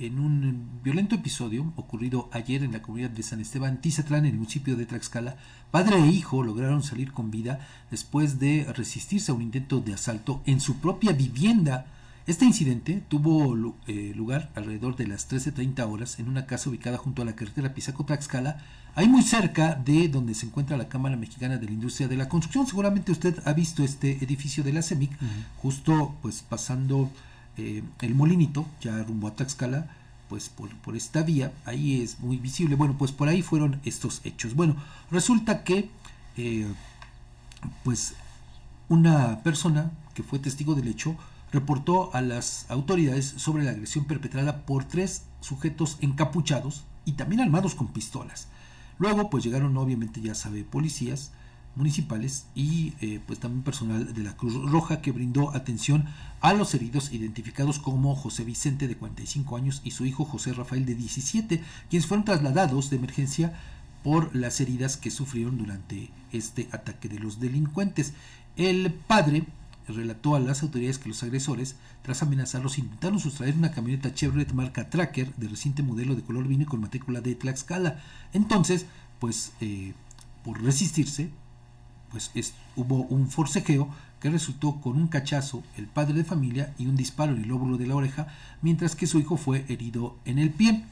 en un violento episodio ocurrido ayer en la comunidad de San Esteban Tizatlán, en el municipio de Tlaxcala, padre e hijo lograron salir con vida después de resistirse a un intento de asalto en su propia vivienda. Este incidente tuvo eh, lugar alrededor de las 13.30 horas en una casa ubicada junto a la carretera Pisaco-Tlaxcala, ahí muy cerca de donde se encuentra la Cámara Mexicana de la Industria de la Construcción. Seguramente usted ha visto este edificio de la CEMIC, justo pues pasando eh, el molinito, ya rumbo a Tlaxcala, pues por, esta vía, ahí es muy visible. Bueno, pues por ahí fueron estos hechos. Bueno, resulta que eh, pues una persona que fue testigo del hecho reportó a las autoridades sobre la agresión perpetrada por tres sujetos encapuchados y también armados con pistolas. Luego, pues llegaron obviamente, ya sabe, policías, municipales y eh, pues también personal de la Cruz Roja que brindó atención a los heridos identificados como José Vicente de 45 años y su hijo José Rafael de 17, quienes fueron trasladados de emergencia por las heridas que sufrieron durante este ataque de los delincuentes. El padre relató a las autoridades que los agresores, tras amenazarlos, intentaron sustraer una camioneta Chevrolet marca Tracker de reciente modelo de color vino con matrícula de Tlaxcala. Entonces, pues eh, por resistirse, pues hubo un forcejeo que resultó con un cachazo el padre de familia y un disparo en el lóbulo de la oreja, mientras que su hijo fue herido en el pie.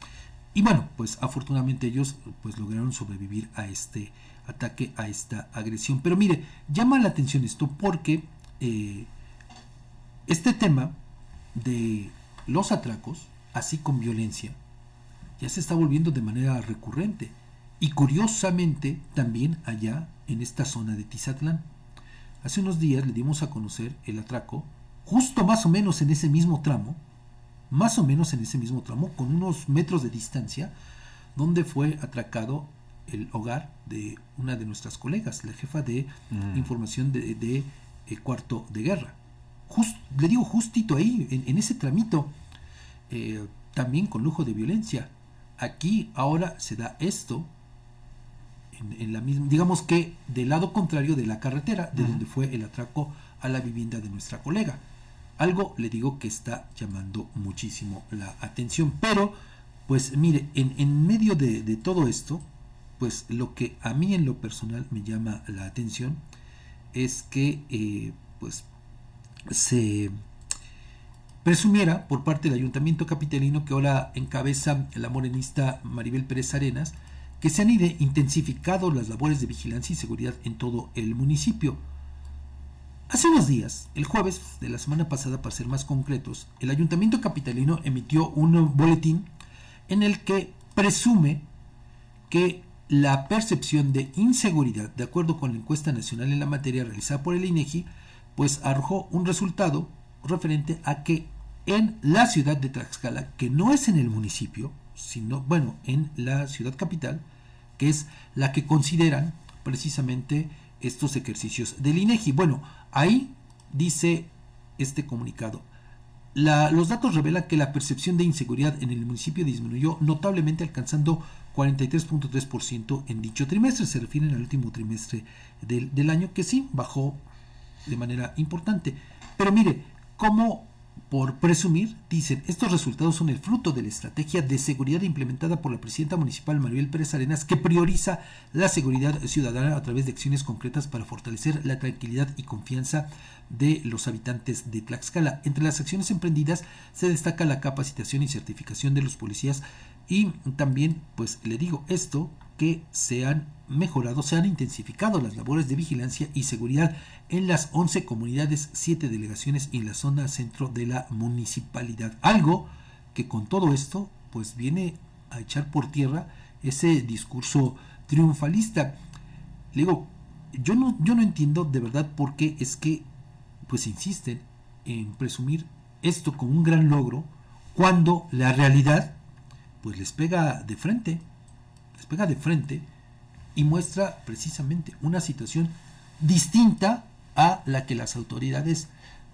Y bueno, pues afortunadamente ellos pues lograron sobrevivir a este ataque, a esta agresión. Pero mire, llama la atención esto porque eh, este tema de los atracos, así con violencia, ya se está volviendo de manera recurrente. Y curiosamente también allá en esta zona de Tizatlán. Hace unos días le dimos a conocer el atraco, justo más o menos en ese mismo tramo, más o menos en ese mismo tramo, con unos metros de distancia, donde fue atracado el hogar de una de nuestras colegas, la jefa de mm. información de, eh, cuarto de guerra. le digo justito ahí, en, ese tramito, eh, también con lujo de violencia. Aquí ahora se da esto en, la misma, digamos que del lado contrario de la carretera, de donde fue el atraco a la vivienda de nuestra colega. Algo le digo que está llamando muchísimo la atención. Pero, pues mire, en, en medio de, todo esto, pues lo que a mí en lo personal me llama la atención es que, eh, pues, se presumiera por parte del ayuntamiento capitalino que ahora encabeza la morenista Maribel Pérez Arenas, que se han intensificado las labores de vigilancia y seguridad en todo el municipio. Hace unos días, el jueves de la semana pasada, para ser más concretos, el ayuntamiento capitalino emitió un boletín en el que presume que la percepción de inseguridad, de acuerdo con la encuesta nacional en la materia realizada por el INEGI, pues arrojó un resultado referente a que en la ciudad de Tlaxcala, que no es en el municipio, sino, bueno, en la ciudad capital, que es la que consideran precisamente estos ejercicios del INEGI. Bueno, ahí dice este comunicado. los datos revelan que la percepción de inseguridad en el municipio disminuyó notablemente alcanzando 43.3% en dicho trimestre. Se refieren al último trimestre del, del año que sí bajó de manera importante. Pero mire, ¿cómo por presumir, dicen, estos resultados son el fruto de la estrategia de seguridad implementada por la presidenta municipal Maribel Pérez Arenas, que prioriza la seguridad ciudadana a través de acciones concretas para fortalecer la tranquilidad y confianza de los habitantes de Tlaxcala. Entre las acciones emprendidas se destaca la capacitación y certificación de los policías y también, pues le digo esto, que se han mejorado, se han intensificado las labores de vigilancia y seguridad en las 11 comunidades, 7 delegaciones y en la zona centro de la municipalidad. Algo que con todo esto pues viene a echar por tierra ese discurso triunfalista. Le digo, yo no, yo no entiendo de verdad por qué es que pues insisten en presumir esto como un gran logro cuando la realidad pues les pega de frente, les pega de frente y muestra precisamente una situación distinta a la que las autoridades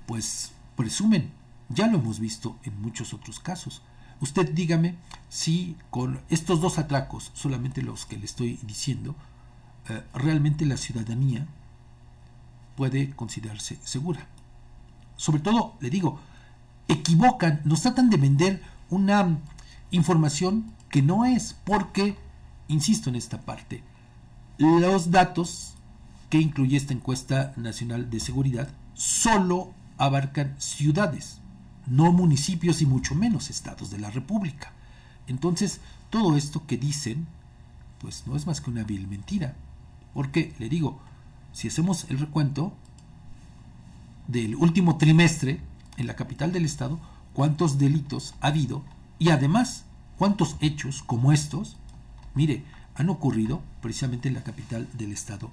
pues presumen. Ya lo hemos visto en muchos otros casos. Usted dígame si con estos dos atracos, solamente los que le estoy diciendo, eh, realmente la ciudadanía puede considerarse segura. Sobre todo, le digo, equivocan, nos tratan de vender una información que no es, porque, insisto en esta parte, los datos que incluye esta encuesta nacional de seguridad solo abarcan ciudades, no municipios y mucho menos estados de la República. Entonces, todo esto que dicen, pues no es más que una vil mentira. Porque, le digo, si hacemos el recuento del último trimestre en la capital del estado, cuántos delitos ha habido y además cuántos hechos como estos, mire, han ocurrido precisamente en la capital del estado.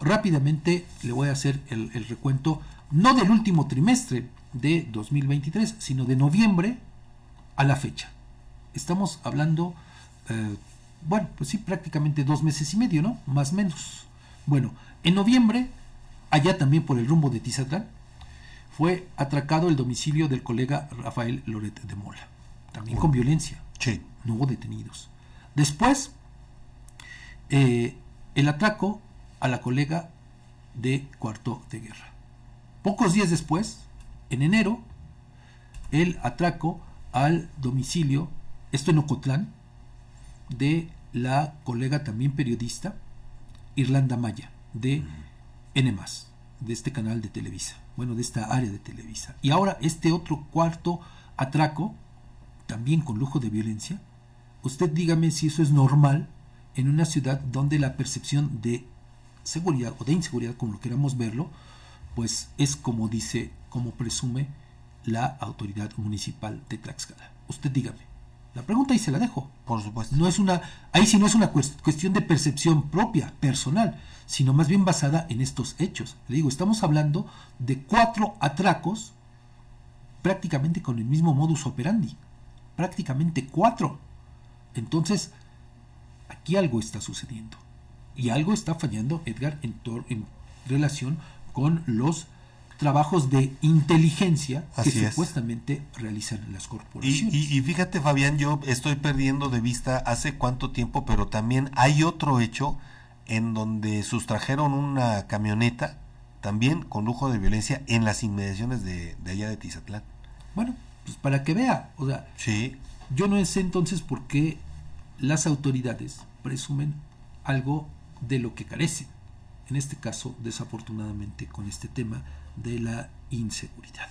Rápidamente le voy a hacer el, recuento, no del último trimestre de 2023, sino de noviembre a la fecha. Estamos hablando, eh, bueno, pues sí, prácticamente dos meses y medio, ¿no? Más o menos. Bueno, en noviembre, allá también por el rumbo de Tizatlán, fue atracado el domicilio del colega Rafael Loret de Mola, también con violencia. Sí. No hubo detenidos. Después, eh, el atraco a la colega de cuarto de guerra. Pocos días después, en enero, el atraco al domicilio, esto en Ocotlán, de la colega también periodista, Irlanda Maya, de N, de este canal de Televisa bueno, de esta área de Televisa. Y ahora este otro cuarto atraco, también con lujo de violencia, usted dígame si eso es normal en una ciudad donde la percepción de seguridad o de inseguridad, como lo queramos verlo, pues es como dice, como presume la autoridad municipal de Tlaxcala. Usted dígame. La pregunta ahí se la dejo. Por supuesto. No es una, ahí sí no es una cuestión de percepción propia, personal, sino más bien basada en estos hechos. Le digo, estamos hablando de cuatro atracos prácticamente con el mismo modus operandi. Prácticamente cuatro. Entonces, aquí algo está sucediendo. Y algo está fallando, Edgar, en, en relación con los trabajos de inteligencia que supuestamente realizan las corporaciones. Y, fíjate, Fabián, yo estoy perdiendo de vista hace cuánto tiempo, pero también hay otro hecho en donde sustrajeron una camioneta, también con lujo de violencia, en las inmediaciones de, allá de Tizatlán. Bueno, pues para que vea, o sea, sí. yo no sé entonces por qué las autoridades presumen algo de lo que carecen. En este caso, desafortunadamente, con este tema, de la inseguridad.